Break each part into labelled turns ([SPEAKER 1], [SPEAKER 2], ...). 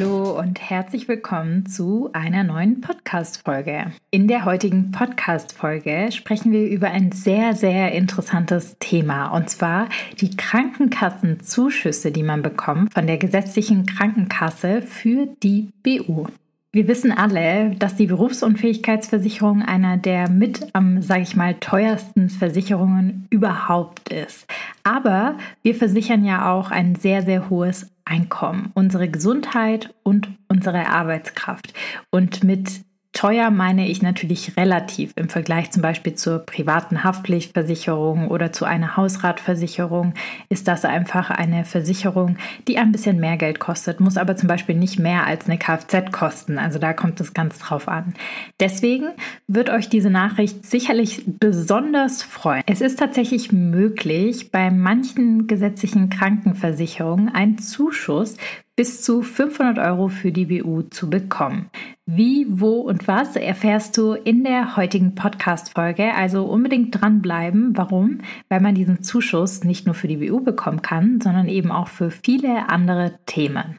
[SPEAKER 1] Hallo und herzlich willkommen zu einer neuen Podcast-Folge. In der heutigen Podcast-Folge sprechen wir über ein sehr, sehr interessantes Thema und zwar die Krankenkassenzuschüsse, die man bekommt von der gesetzlichen Krankenkasse für die BU. Wir wissen alle, dass die Berufsunfähigkeitsversicherung einer der mit am, sage ich mal, teuersten Versicherungen überhaupt ist. Aber wir versichern ja auch ein sehr, sehr hohes Einkommen, unsere Gesundheit und unsere Arbeitskraft. Und mit Teuer meine ich natürlich relativ im Vergleich zum Beispiel zur privaten Haftpflichtversicherung oder zu einer Hausratversicherung ist das einfach eine Versicherung, die ein bisschen mehr Geld kostet, muss aber zum Beispiel nicht mehr als eine Kfz kosten. Also da kommt es ganz drauf an. Deswegen wird euch diese Nachricht sicherlich besonders freuen. Es ist tatsächlich möglich, bei manchen gesetzlichen Krankenversicherungen einen Zuschuss bis zu 500 Euro für die BU zu bekommen. Wie, wo und was erfährst du in der heutigen Podcast-Folge. Also unbedingt dranbleiben. Warum? Weil man diesen Zuschuss nicht nur für die BU bekommen kann, sondern eben auch für viele andere Themen.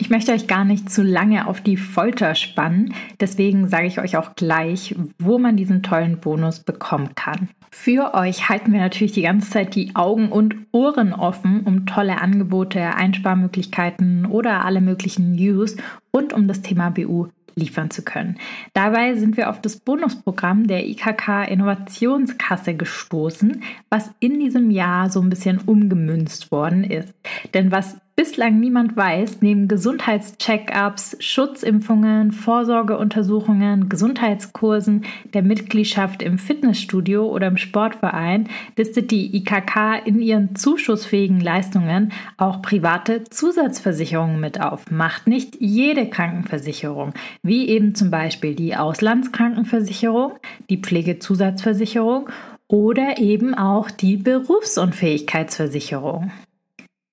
[SPEAKER 1] Ich möchte euch gar nicht zu lange auf die Folter spannen, deswegen sage ich euch auch gleich, wo man diesen tollen Bonus bekommen kann. Für euch halten wir natürlich die ganze Zeit die Augen und Ohren offen, um tolle Angebote, Einsparmöglichkeiten oder alle möglichen News rund um das Thema BU liefern zu können. Dabei sind wir auf das Bonusprogramm der IKK Innovationskasse gestoßen, was in diesem Jahr so ein bisschen umgemünzt worden ist. Denn was bislang niemand weiß, neben Gesundheitscheckups, Schutzimpfungen, Vorsorgeuntersuchungen, Gesundheitskursen, der Mitgliedschaft im Fitnessstudio oder im Sportverein, listet die IKK in ihren zuschussfähigen Leistungen auch private Zusatzversicherungen mit auf. Macht nicht jede Krankenversicherung, wie eben zum Beispiel die Auslandskrankenversicherung, die Pflegezusatzversicherung oder eben auch die Berufsunfähigkeitsversicherung.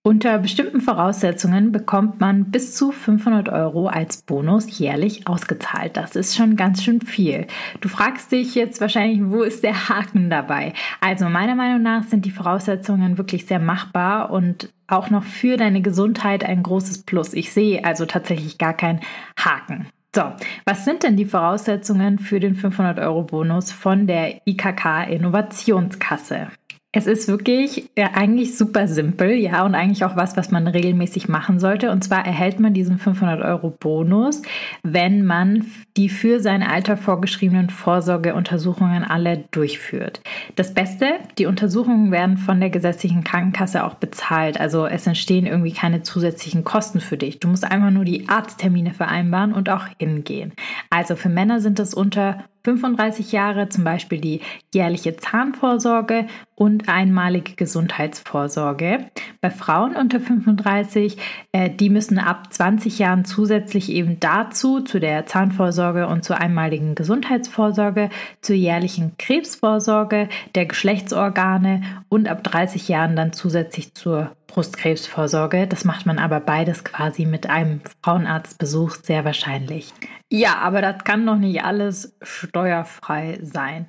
[SPEAKER 1] Unter bestimmten Voraussetzungen bekommt man bis zu 500 Euro als Bonus jährlich ausgezahlt. Das ist schon ganz schön viel. Du fragst dich jetzt wahrscheinlich, wo ist der Haken dabei? Also meiner Meinung nach sind die Voraussetzungen wirklich sehr machbar und auch noch für deine Gesundheit ein großes Plus. Ich sehe also tatsächlich gar keinen Haken. So, was sind denn die Voraussetzungen für den 500 Euro Bonus von der IKK Innovationskasse? Es ist wirklich ja, eigentlich super simpel, ja, und eigentlich auch was, was man regelmäßig machen sollte. Und zwar erhält man diesen 500 Euro Bonus, wenn man die für sein Alter vorgeschriebenen Vorsorgeuntersuchungen alle durchführt. Das Beste, die Untersuchungen werden von der gesetzlichen Krankenkasse auch bezahlt. Also es entstehen irgendwie keine zusätzlichen Kosten für dich. Du musst einfach nur die Arzttermine vereinbaren und auch hingehen. Also für Männer sind es unter 35 Jahre zum Beispiel die jährliche Zahnvorsorge und einmalige Gesundheitsvorsorge. Bei Frauen unter 35, äh, die müssen ab 20 Jahren zusätzlich eben dazu, zu der Zahnvorsorge und zur einmaligen Gesundheitsvorsorge, zur jährlichen Krebsvorsorge der Geschlechtsorgane und ab 30 Jahren dann zusätzlich zur Brustkrebsvorsorge. Das macht man aber beides quasi mit einem Frauenarztbesuch sehr wahrscheinlich. Ja, aber das kann noch nicht alles steuerfrei sein.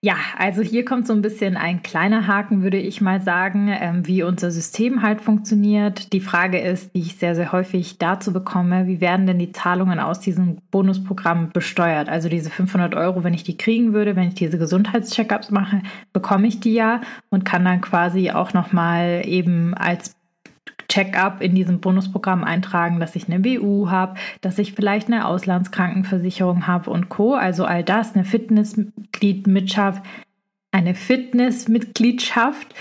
[SPEAKER 1] Ja, also hier kommt so ein bisschen ein kleiner Haken, würde ich mal sagen, ähm, wie unser System halt funktioniert. Die Frage ist, die ich sehr, sehr häufig dazu bekomme, wie werden denn die Zahlungen aus diesem Bonusprogramm besteuert? Also diese 500 Euro, wenn ich die kriegen würde, wenn ich diese Gesundheitscheckups mache, bekomme ich die ja und kann dann quasi auch nochmal eben als Check-up in diesem Bonusprogramm eintragen, dass ich eine BU habe, dass ich vielleicht eine Auslandskrankenversicherung habe und Co. Also all das, eine Fitnessmitgliedschaft, eine Fitnessmitgliedschaft.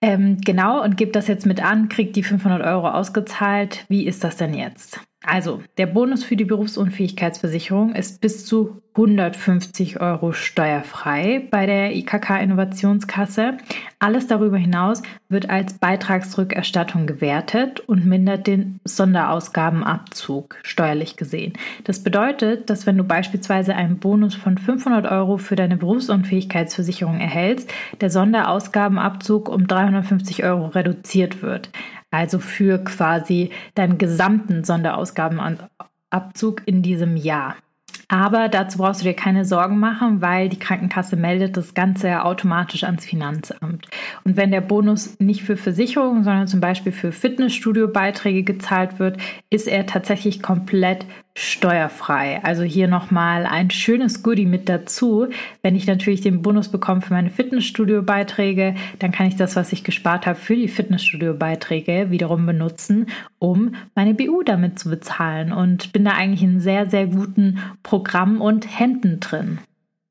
[SPEAKER 1] Ähm, genau, und gebe das jetzt mit an, kriegt die 500 Euro ausgezahlt. Wie ist das denn jetzt? Also, der Bonus für die Berufsunfähigkeitsversicherung ist bis zu 150 Euro steuerfrei bei der IKK Innovationskasse. Alles darüber hinaus wird als Beitragsrückerstattung gewertet und mindert den Sonderausgabenabzug steuerlich gesehen. Das bedeutet, dass wenn du beispielsweise einen Bonus von 500 Euro für deine Berufsunfähigkeitsversicherung erhältst, der Sonderausgabenabzug um 350 Euro reduziert wird also für quasi deinen gesamten Sonderausgabenabzug in diesem Jahr. Aber dazu brauchst du dir keine Sorgen machen, weil die Krankenkasse meldet das Ganze ja automatisch ans Finanzamt. Und wenn der Bonus nicht für Versicherungen, sondern zum Beispiel für Fitnessstudio-Beiträge gezahlt wird, ist er tatsächlich komplett steuerfrei. Also hier nochmal ein schönes Goodie mit dazu. Wenn ich natürlich den Bonus bekomme für meine Fitnessstudio-Beiträge, dann kann ich das, was ich gespart habe für die Fitnessstudio-Beiträge, wiederum benutzen, um meine BU damit zu bezahlen und bin da eigentlich in sehr, sehr guten Programm und Händen drin.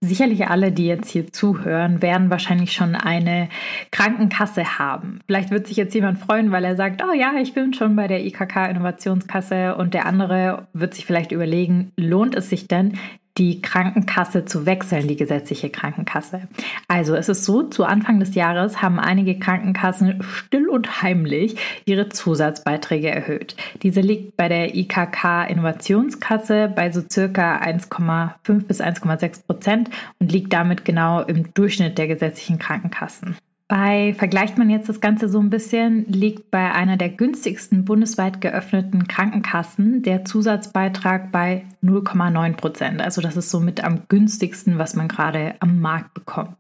[SPEAKER 1] Sicherlich alle, die jetzt hier zuhören, werden wahrscheinlich schon eine Krankenkasse haben. Vielleicht wird sich jetzt jemand freuen, weil er sagt, oh ja, ich bin schon bei der IKK Innovationskasse und der andere wird sich vielleicht überlegen, lohnt es sich denn, die Krankenkasse zu wechseln, die gesetzliche Krankenkasse. Also es ist so, zu Anfang des Jahres haben einige Krankenkassen still und heimlich ihre Zusatzbeiträge erhöht. Diese liegt bei der IKK Innovationskasse bei so circa 1,5 bis 1,6 Prozent und liegt damit genau im Durchschnitt der gesetzlichen Krankenkassen. Bei, vergleicht man jetzt das Ganze so ein bisschen, liegt bei einer der günstigsten bundesweit geöffneten Krankenkassen der Zusatzbeitrag bei 0,9 Prozent. Also das ist somit am günstigsten, was man gerade am Markt bekommt.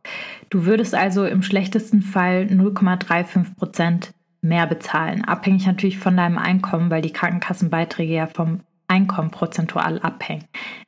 [SPEAKER 1] Du würdest also im schlechtesten Fall 0,35 Prozent mehr bezahlen, abhängig natürlich von deinem Einkommen, weil die Krankenkassenbeiträge ja vom Einkommen prozentual abhängen.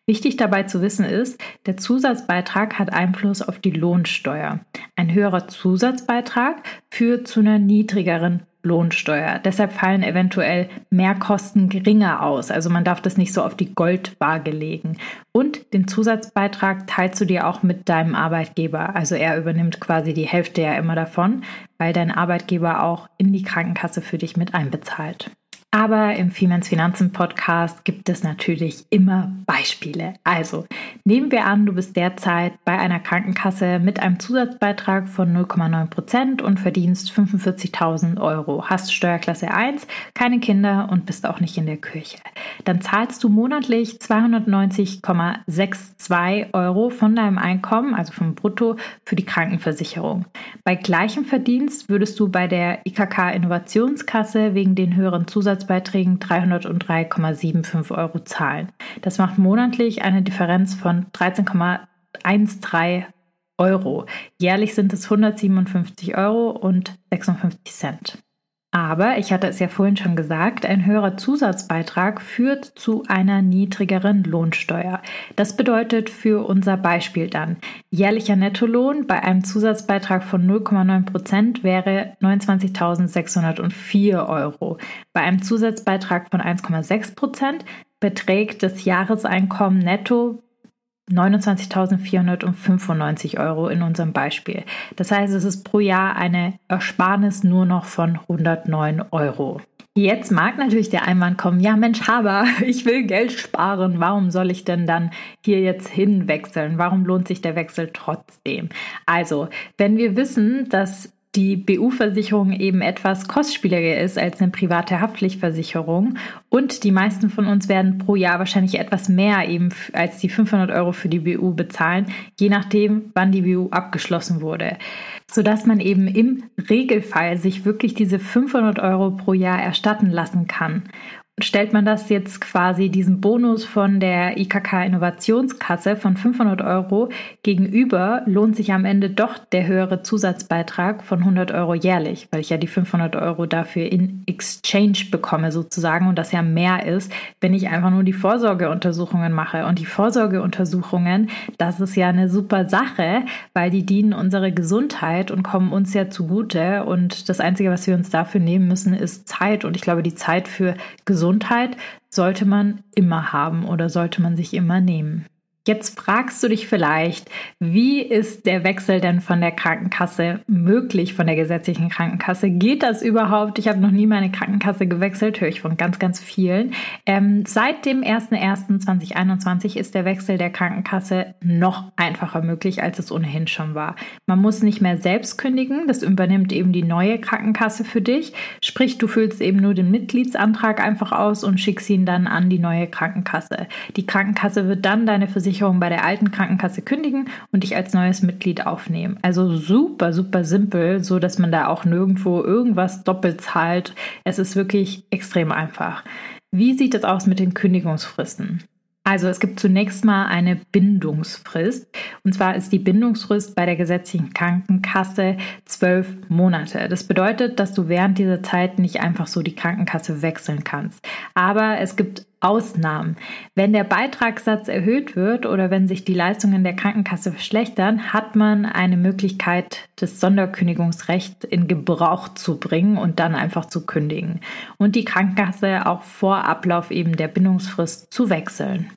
[SPEAKER 1] Wichtig dabei zu wissen ist, der Zusatzbeitrag hat Einfluss auf die Lohnsteuer. Ein höherer Zusatzbeitrag führt zu einer niedrigeren Lohnsteuer. Deshalb fallen eventuell Mehrkosten geringer aus. Also man darf das nicht so auf die Goldwaage legen. Und den Zusatzbeitrag teilst du dir auch mit deinem Arbeitgeber. Also er übernimmt quasi die Hälfte ja immer davon, weil dein Arbeitgeber auch in die Krankenkasse für dich mit einbezahlt. Aber im Femens Finanzen Podcast gibt es natürlich immer Beispiele. Also nehmen wir an, du bist derzeit bei einer Krankenkasse mit einem Zusatzbeitrag von 0,9 Prozent und verdienst 45.000 Euro. Hast Steuerklasse 1, keine Kinder und bist auch nicht in der Kirche. Dann zahlst du monatlich 290,62 Euro von deinem Einkommen, also vom Brutto, für die Krankenversicherung. Bei gleichem Verdienst würdest du bei der IKK Innovationskasse wegen den höheren Zusatz Monatsbeiträgen 303,75 Euro zahlen. Das macht monatlich eine Differenz von 13,13 Euro. Jährlich sind es 157 Euro und 56 Cent. Aber, ich hatte es ja vorhin schon gesagt, ein höherer Zusatzbeitrag führt zu einer niedrigeren Lohnsteuer. Das bedeutet für unser Beispiel dann, jährlicher Nettolohn bei einem Zusatzbeitrag von 0,9 Prozent wäre 29.604 Euro. Bei einem Zusatzbeitrag von 1,6 Prozent beträgt das Jahreseinkommen netto 29.495 Euro in unserem Beispiel. Das heißt, es ist pro Jahr eine Ersparnis nur noch von 109 Euro. Jetzt mag natürlich der Einwand kommen, ja Mensch, Haber, ich will Geld sparen, warum soll ich denn dann hier jetzt hinwechseln? Warum lohnt sich der Wechsel trotzdem? Also, wenn wir wissen, dass die BU-Versicherung eben etwas kostspieliger ist als eine private Haftpflichtversicherung. Und die meisten von uns werden pro Jahr wahrscheinlich etwas mehr eben als die 500 Euro für die BU bezahlen, je nachdem, wann die BU abgeschlossen wurde, sodass man eben im Regelfall sich wirklich diese 500 Euro pro Jahr erstatten lassen kann stellt man das jetzt quasi diesen Bonus von der IKK Innovationskasse von 500 Euro gegenüber, lohnt sich am Ende doch der höhere Zusatzbeitrag von 100 Euro jährlich, weil ich ja die 500 Euro dafür in Exchange bekomme sozusagen und das ja mehr ist, wenn ich einfach nur die Vorsorgeuntersuchungen mache. Und die Vorsorgeuntersuchungen, das ist ja eine super Sache, weil die dienen unserer Gesundheit und kommen uns ja zugute. Und das Einzige, was wir uns dafür nehmen müssen, ist Zeit. Und ich glaube, die Zeit für Gesundheit Gesundheit sollte man immer haben oder sollte man sich immer nehmen. Jetzt fragst du dich vielleicht, wie ist der Wechsel denn von der Krankenkasse möglich, von der gesetzlichen Krankenkasse? Geht das überhaupt? Ich habe noch nie meine Krankenkasse gewechselt, höre ich von ganz, ganz vielen. Ähm, seit dem 01.01.2021 ist der Wechsel der Krankenkasse noch einfacher möglich, als es ohnehin schon war. Man muss nicht mehr selbst kündigen, das übernimmt eben die neue Krankenkasse für dich. Sprich, du füllst eben nur den Mitgliedsantrag einfach aus und schickst ihn dann an die neue Krankenkasse. Die Krankenkasse wird dann deine Versicherung Versicherung bei der alten Krankenkasse kündigen und dich als neues Mitglied aufnehmen. Also super, super simpel, so dass man da auch nirgendwo irgendwas doppelt zahlt. Es ist wirklich extrem einfach. Wie sieht es aus mit den Kündigungsfristen? Also es gibt zunächst mal eine Bindungsfrist. Und zwar ist die Bindungsfrist bei der gesetzlichen Krankenkasse zwölf Monate. Das bedeutet, dass du während dieser Zeit nicht einfach so die Krankenkasse wechseln kannst. Aber es gibt Ausnahmen. Wenn der Beitragssatz erhöht wird oder wenn sich die Leistungen der Krankenkasse verschlechtern, hat man eine Möglichkeit, das Sonderkündigungsrecht in Gebrauch zu bringen und dann einfach zu kündigen und die Krankenkasse auch vor Ablauf eben der Bindungsfrist zu wechseln.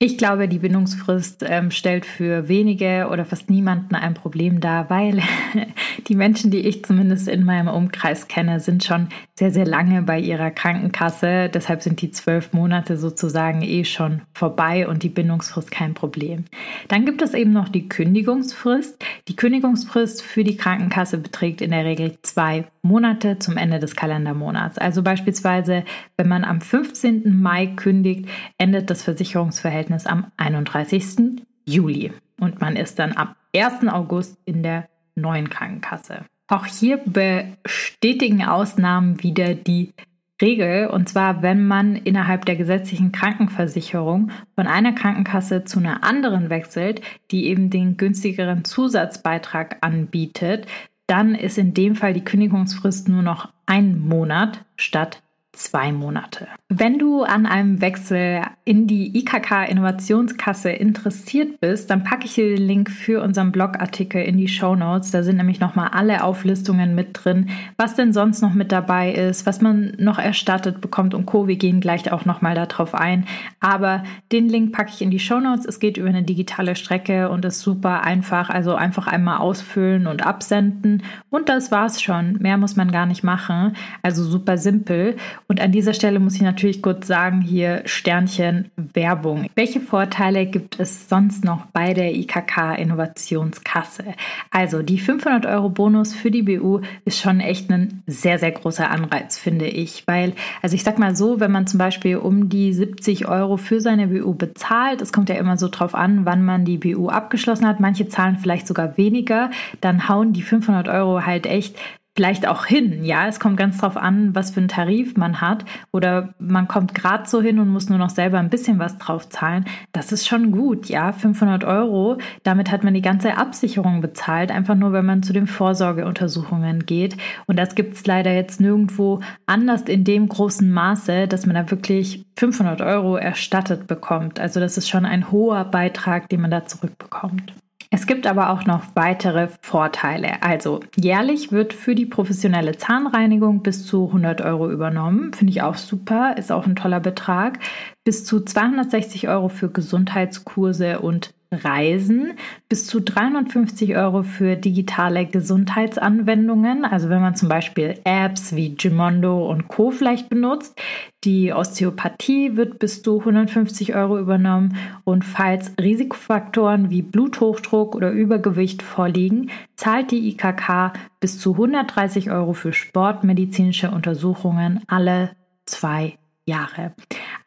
[SPEAKER 1] Ich glaube, die Bindungsfrist ähm, stellt für wenige oder fast niemanden ein Problem dar, weil die Menschen, die ich zumindest in meinem Umkreis kenne, sind schon sehr, sehr lange bei ihrer Krankenkasse. Deshalb sind die zwölf Monate sozusagen eh schon vorbei und die Bindungsfrist kein Problem. Dann gibt es eben noch die Kündigungsfrist. Die Kündigungsfrist für die Krankenkasse beträgt in der Regel zwei Monate zum Ende des Kalendermonats. Also beispielsweise, wenn man am 15. Mai kündigt, endet das Versicherungsverhältnis am 31. Juli und man ist dann am 1. August in der neuen Krankenkasse. Auch hier bestätigen Ausnahmen wieder die Regel, und zwar wenn man innerhalb der gesetzlichen Krankenversicherung von einer Krankenkasse zu einer anderen wechselt, die eben den günstigeren Zusatzbeitrag anbietet, dann ist in dem Fall die Kündigungsfrist nur noch ein Monat statt zwei Monate. Wenn du an einem Wechsel in die IKK Innovationskasse interessiert bist, dann packe ich dir den Link für unseren Blogartikel in die Show Notes. Da sind nämlich nochmal alle Auflistungen mit drin, was denn sonst noch mit dabei ist, was man noch erstattet bekommt und Co. Wir gehen gleich auch nochmal darauf ein. Aber den Link packe ich in die Show Notes. Es geht über eine digitale Strecke und ist super einfach. Also einfach einmal ausfüllen und absenden. Und das war's schon. Mehr muss man gar nicht machen. Also super simpel. Und an dieser Stelle muss ich natürlich kurz sagen, hier Sternchen Werbung. Welche Vorteile gibt es sonst noch bei der IKK Innovationskasse? Also die 500 Euro Bonus für die BU ist schon echt ein sehr, sehr großer Anreiz, finde ich. Weil, also ich sag mal so, wenn man zum Beispiel um die 70 Euro für seine BU bezahlt, es kommt ja immer so drauf an, wann man die BU abgeschlossen hat. Manche zahlen vielleicht sogar weniger, dann hauen die 500 Euro halt echt vielleicht auch hin. Ja, es kommt ganz drauf an, was für einen Tarif man hat. Oder man kommt gerade so hin und muss nur noch selber ein bisschen was drauf zahlen. Das ist schon gut. Ja, 500 Euro. Damit hat man die ganze Absicherung bezahlt. Einfach nur, wenn man zu den Vorsorgeuntersuchungen geht. Und das gibt es leider jetzt nirgendwo anders in dem großen Maße, dass man da wirklich 500 Euro erstattet bekommt. Also das ist schon ein hoher Beitrag, den man da zurückbekommt. Es gibt aber auch noch weitere Vorteile. Also jährlich wird für die professionelle Zahnreinigung bis zu 100 Euro übernommen. Finde ich auch super, ist auch ein toller Betrag. Bis zu 260 Euro für Gesundheitskurse und Reisen, bis zu 350 Euro für digitale Gesundheitsanwendungen, also wenn man zum Beispiel Apps wie Gimondo und Co. vielleicht benutzt. Die Osteopathie wird bis zu 150 Euro übernommen und falls Risikofaktoren wie Bluthochdruck oder Übergewicht vorliegen, zahlt die IKK bis zu 130 Euro für sportmedizinische Untersuchungen alle zwei Jahre.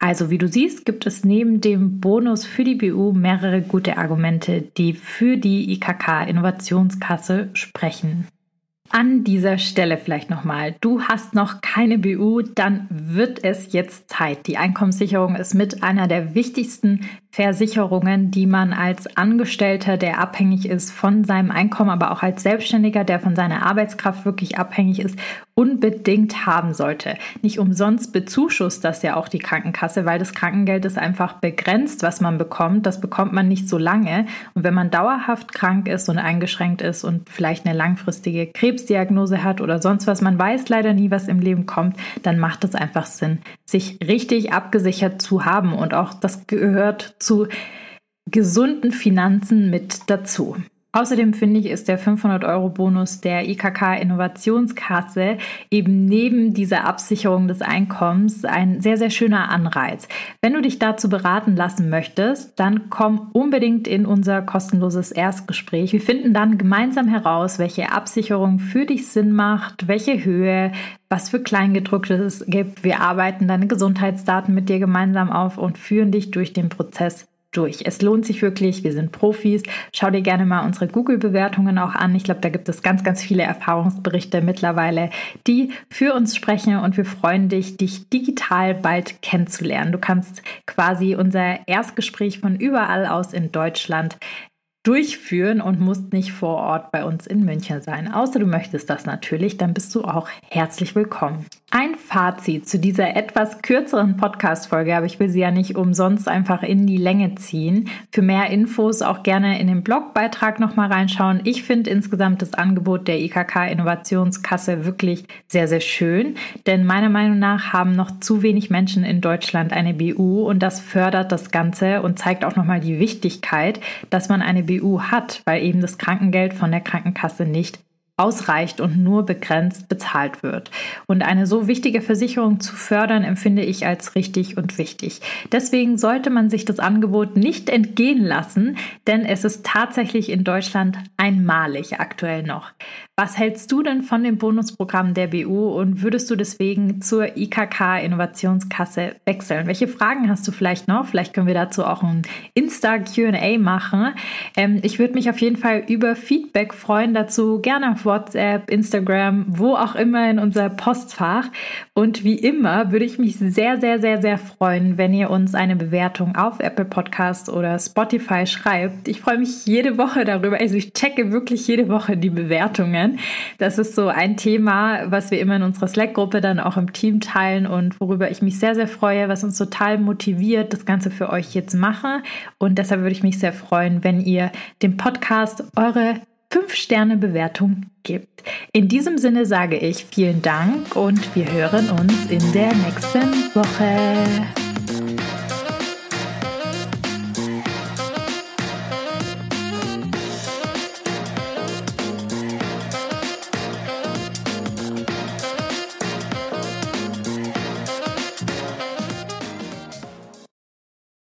[SPEAKER 1] Also wie du siehst, gibt es neben dem Bonus für die BU mehrere gute Argumente, die für die IKK Innovationskasse sprechen. An dieser Stelle vielleicht nochmal, du hast noch keine BU, dann wird es jetzt Zeit. Die Einkommenssicherung ist mit einer der wichtigsten Versicherungen, die man als Angestellter, der abhängig ist von seinem Einkommen, aber auch als Selbstständiger, der von seiner Arbeitskraft wirklich abhängig ist, unbedingt haben sollte. Nicht umsonst bezuschusst das ja auch die Krankenkasse, weil das Krankengeld ist einfach begrenzt, was man bekommt. Das bekommt man nicht so lange. Und wenn man dauerhaft krank ist und eingeschränkt ist und vielleicht eine langfristige Krebsdiagnose hat oder sonst was, man weiß leider nie, was im Leben kommt, dann macht es einfach Sinn, sich richtig abgesichert zu haben. Und auch das gehört zu gesunden Finanzen mit dazu. Außerdem finde ich, ist der 500-Euro-Bonus der IKK Innovationskasse eben neben dieser Absicherung des Einkommens ein sehr, sehr schöner Anreiz. Wenn du dich dazu beraten lassen möchtest, dann komm unbedingt in unser kostenloses Erstgespräch. Wir finden dann gemeinsam heraus, welche Absicherung für dich Sinn macht, welche Höhe, was für Kleingedrucktes es gibt. Wir arbeiten deine Gesundheitsdaten mit dir gemeinsam auf und führen dich durch den Prozess durch. Es lohnt sich wirklich, wir sind Profis. Schau dir gerne mal unsere Google-Bewertungen auch an. Ich glaube, da gibt es ganz, ganz viele Erfahrungsberichte mittlerweile, die für uns sprechen und wir freuen dich, dich digital bald kennenzulernen. Du kannst quasi unser Erstgespräch von überall aus in Deutschland durchführen und musst nicht vor Ort bei uns in München sein. Außer du möchtest das natürlich, dann bist du auch herzlich willkommen. Ein Fazit zu dieser etwas kürzeren Podcast-Folge, aber ich will sie ja nicht umsonst einfach in die Länge ziehen. Für mehr Infos auch gerne in den Blogbeitrag nochmal reinschauen. Ich finde insgesamt das Angebot der IKK Innovationskasse wirklich sehr, sehr schön, denn meiner Meinung nach haben noch zu wenig Menschen in Deutschland eine BU und das fördert das Ganze und zeigt auch nochmal die Wichtigkeit, dass man eine BU hat, weil eben das Krankengeld von der Krankenkasse nicht ausreicht und nur begrenzt bezahlt wird. Und eine so wichtige Versicherung zu fördern, empfinde ich als richtig und wichtig. Deswegen sollte man sich das Angebot nicht entgehen lassen, denn es ist tatsächlich in Deutschland einmalig aktuell noch. Was hältst du denn von dem Bonusprogramm der BU und würdest du deswegen zur IKK Innovationskasse wechseln? Welche Fragen hast du vielleicht noch? Vielleicht können wir dazu auch ein Insta QA machen. Ähm, ich würde mich auf jeden Fall über Feedback freuen dazu, gerne auf WhatsApp, Instagram, wo auch immer in unser Postfach. Und wie immer würde ich mich sehr, sehr, sehr, sehr freuen, wenn ihr uns eine Bewertung auf Apple Podcast oder Spotify schreibt. Ich freue mich jede Woche darüber. Also ich checke wirklich jede Woche die Bewertungen. Das ist so ein Thema, was wir immer in unserer Slack-Gruppe dann auch im Team teilen und worüber ich mich sehr, sehr freue, was uns total motiviert, das Ganze für euch jetzt mache. Und deshalb würde ich mich sehr freuen, wenn ihr dem Podcast eure 5-Sterne-Bewertung gibt. In diesem Sinne sage ich vielen Dank und wir hören uns in der nächsten Woche.